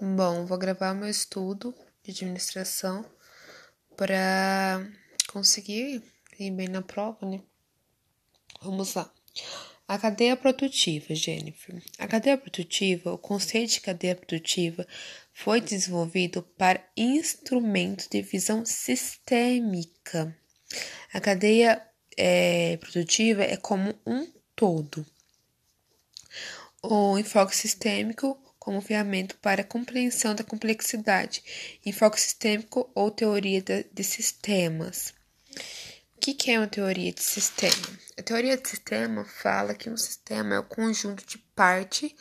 Bom, vou gravar meu estudo de administração para conseguir ir bem na prova, né? Vamos lá. A cadeia produtiva, Jennifer. A cadeia produtiva, o conceito de cadeia produtiva foi desenvolvido para instrumentos de visão sistêmica. A cadeia é, produtiva é como um todo. O enfoque sistêmico como ferramenta para a compreensão da complexidade, enfoque sistêmico ou teoria de, sistemas. O que, é uma teoria de sistema? A teoria de sistema fala que um sistema é o conjunto de parte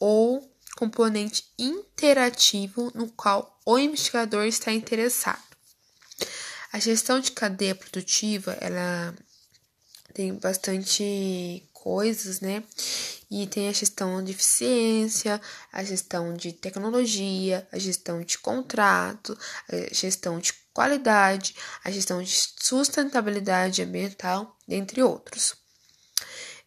ou componente interativo no qual o investigador está interessado. A gestão de cadeia produtiva, ela tem bastante coisas, né? E tem a gestão de eficiência, a gestão de tecnologia, a gestão de contrato, a gestão de qualidade, a gestão de sustentabilidade ambiental, dentre outros.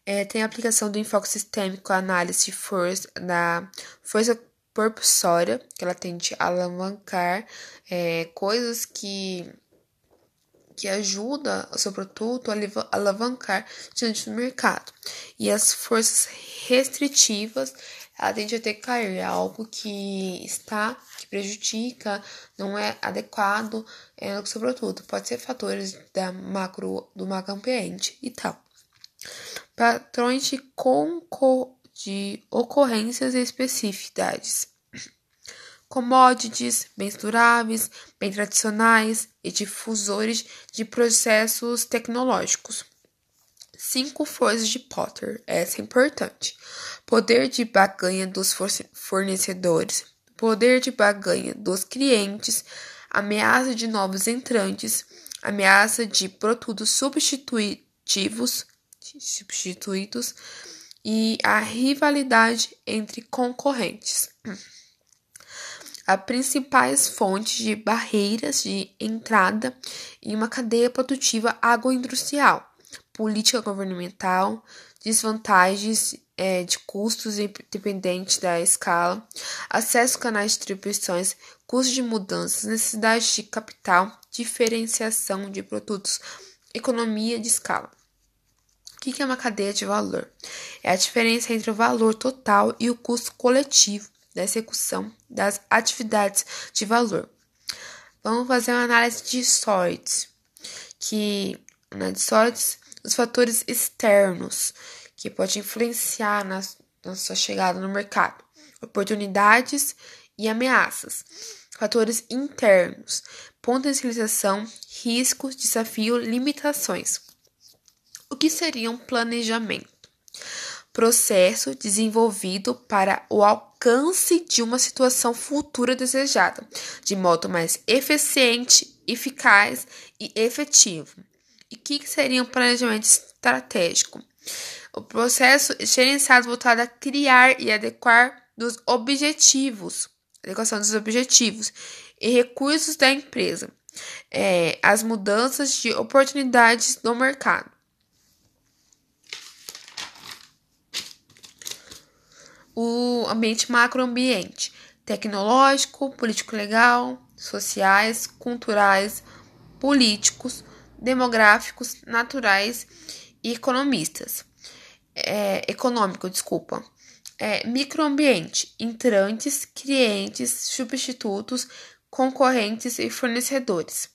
É, tem a aplicação do enfoque sistêmico, análise de força, da força propulsória, que ela tende a alavancar é, coisas que que ajuda o seu produto a alavancar diante do mercado. E as forças restritivas, ela tende a decair, é algo que está, que prejudica, não é adequado é, no seu produto. Pode ser fatores da macro, do macro ambiente e tal. Patrões de, de ocorrências e especificidades commodities, bens duráveis, bem tradicionais e difusores de processos tecnológicos. Cinco forças de Potter, essa é importante. Poder de baganha dos fornecedores, poder de baganha dos clientes, ameaça de novos entrantes, ameaça de produtos substitutivos, substituídos e a rivalidade entre concorrentes as principais fontes de barreiras de entrada em uma cadeia produtiva agroindustrial, política governamental, desvantagens é, de custos dependentes da escala, acesso a canais de distribuições, custos de mudanças, necessidade de capital, diferenciação de produtos, economia de escala. O que é uma cadeia de valor? É a diferença entre o valor total e o custo coletivo da execução das atividades de valor. Vamos fazer uma análise de sortes, que na de sortes, os fatores externos que pode influenciar na, na sua chegada no mercado, oportunidades e ameaças. Fatores internos, potencialização, riscos, desafio, limitações. O que seria um planejamento? Processo desenvolvido para o alcance de uma situação futura desejada, de modo mais eficiente, eficaz e efetivo. E o que, seria um planejamento estratégico? O processo gerenciado voltado a criar e adequar dos objetivos, adequação dos objetivos e recursos da empresa, é, as mudanças de oportunidades do mercado. O ambiente macroambiente tecnológico, político-legal, sociais, culturais, políticos, demográficos, naturais e economistas. É, econômico, desculpa. É, microambiente, entrantes, clientes, substitutos, concorrentes e fornecedores.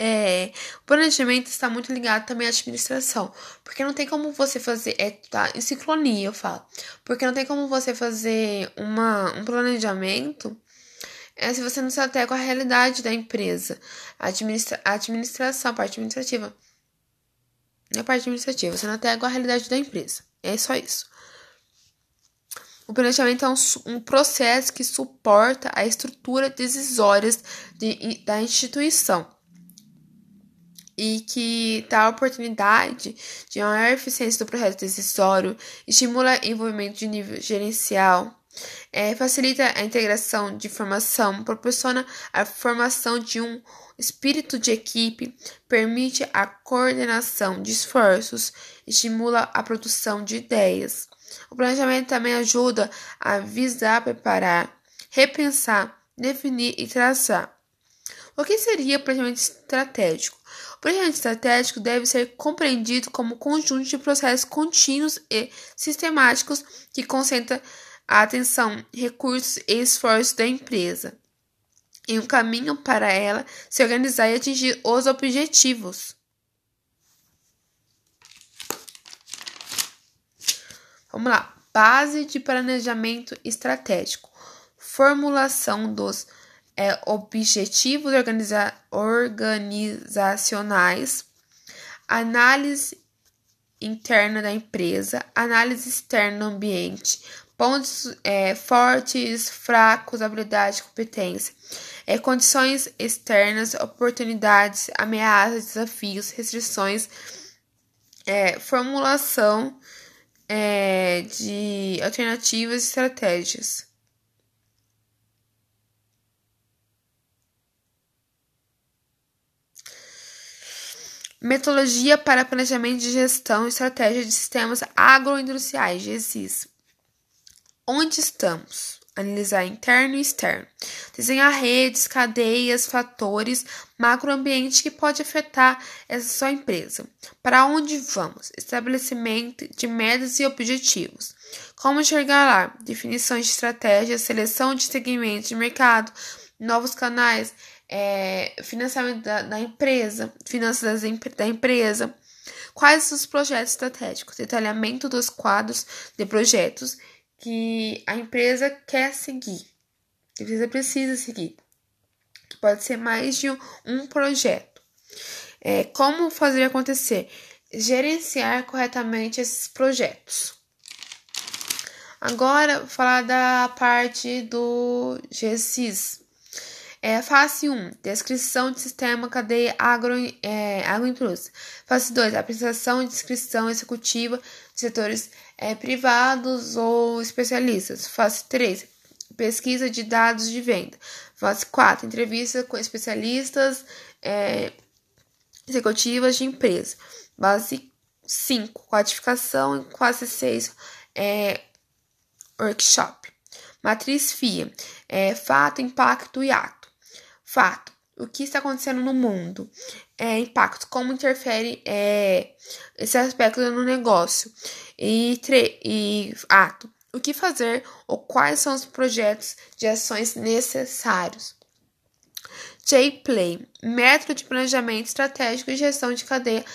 É, o planejamento está muito ligado também à administração, porque não tem como você fazer, é, tá, em sincronia eu falo, porque não tem como você fazer uma, um planejamento é, se você não se adequa à realidade da empresa, a, administra, a administração, a parte administrativa, a parte administrativa, você não adequa à realidade da empresa, é só isso. O planejamento é um, um processo que suporta a estrutura decisórias de, da instituição e que dá oportunidade de maior eficiência do processo decisório, estimula envolvimento de nível gerencial, é, facilita a integração de informação, proporciona a formação de um espírito de equipe, permite a coordenação de esforços, estimula a produção de ideias. O planejamento também ajuda a visar, preparar repensar, definir e traçar. O que seria planejamento estratégico? O planejamento estratégico deve ser compreendido como conjunto de processos contínuos e sistemáticos que concentra a atenção, recursos e esforços da empresa em um caminho para ela se organizar e atingir os objetivos. Vamos lá. Base de planejamento estratégico. Formulação dos é, objetivos organiza organizacionais. Análise interna da empresa. Análise externa do ambiente. Pontos é, fortes, fracos, habilidade, competência. É, condições externas, oportunidades, ameaças, desafios, restrições. É, formulação é, de alternativas e estratégias. Metodologia para planejamento de gestão e estratégia de sistemas agroindustriais, GESIS. Onde estamos? analisar interno e externo, desenhar redes, cadeias, fatores, macroambiente que pode afetar essa sua empresa. Para onde vamos? Estabelecimento de metas e objetivos. Como chegar lá? Definições de estratégia, seleção de segmentos de mercado, novos canais, é, financiamento da, da, empresa, finanças da empresa. Quais os projetos estratégicos? Detalhamento dos quadros de projetos que a empresa quer seguir, a empresa precisa seguir. Pode ser mais de um projeto. É, como fazer acontecer? Gerenciar corretamente esses projetos. Agora, falar da parte do GSIS. É, fase 1, descrição de sistema cadeia agro, é, agroindústria. Fase 2, apresentação e descrição executiva de setores é, privados ou especialistas. Fase 3, pesquisa de dados de venda. Fase 4, entrevista com especialistas é, executivas de empresa. Fase 5, codificação. Fase 6, é, workshop. Matriz FIA, é, fato, impacto e ato. Fato. O que está acontecendo no mundo? É, impacto. Como interfere é, esse aspecto no negócio? E, e ato. O que fazer ou quais são os projetos de ações necessários? J-Play, método de planejamento estratégico e gestão de cadeia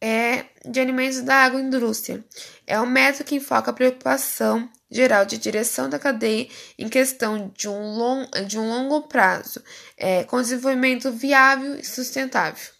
é, de alimentos da agroindústria. É um método que enfoca a preocupação geral de direção da cadeia em questão de um, long, de um longo prazo, é, com desenvolvimento viável e sustentável.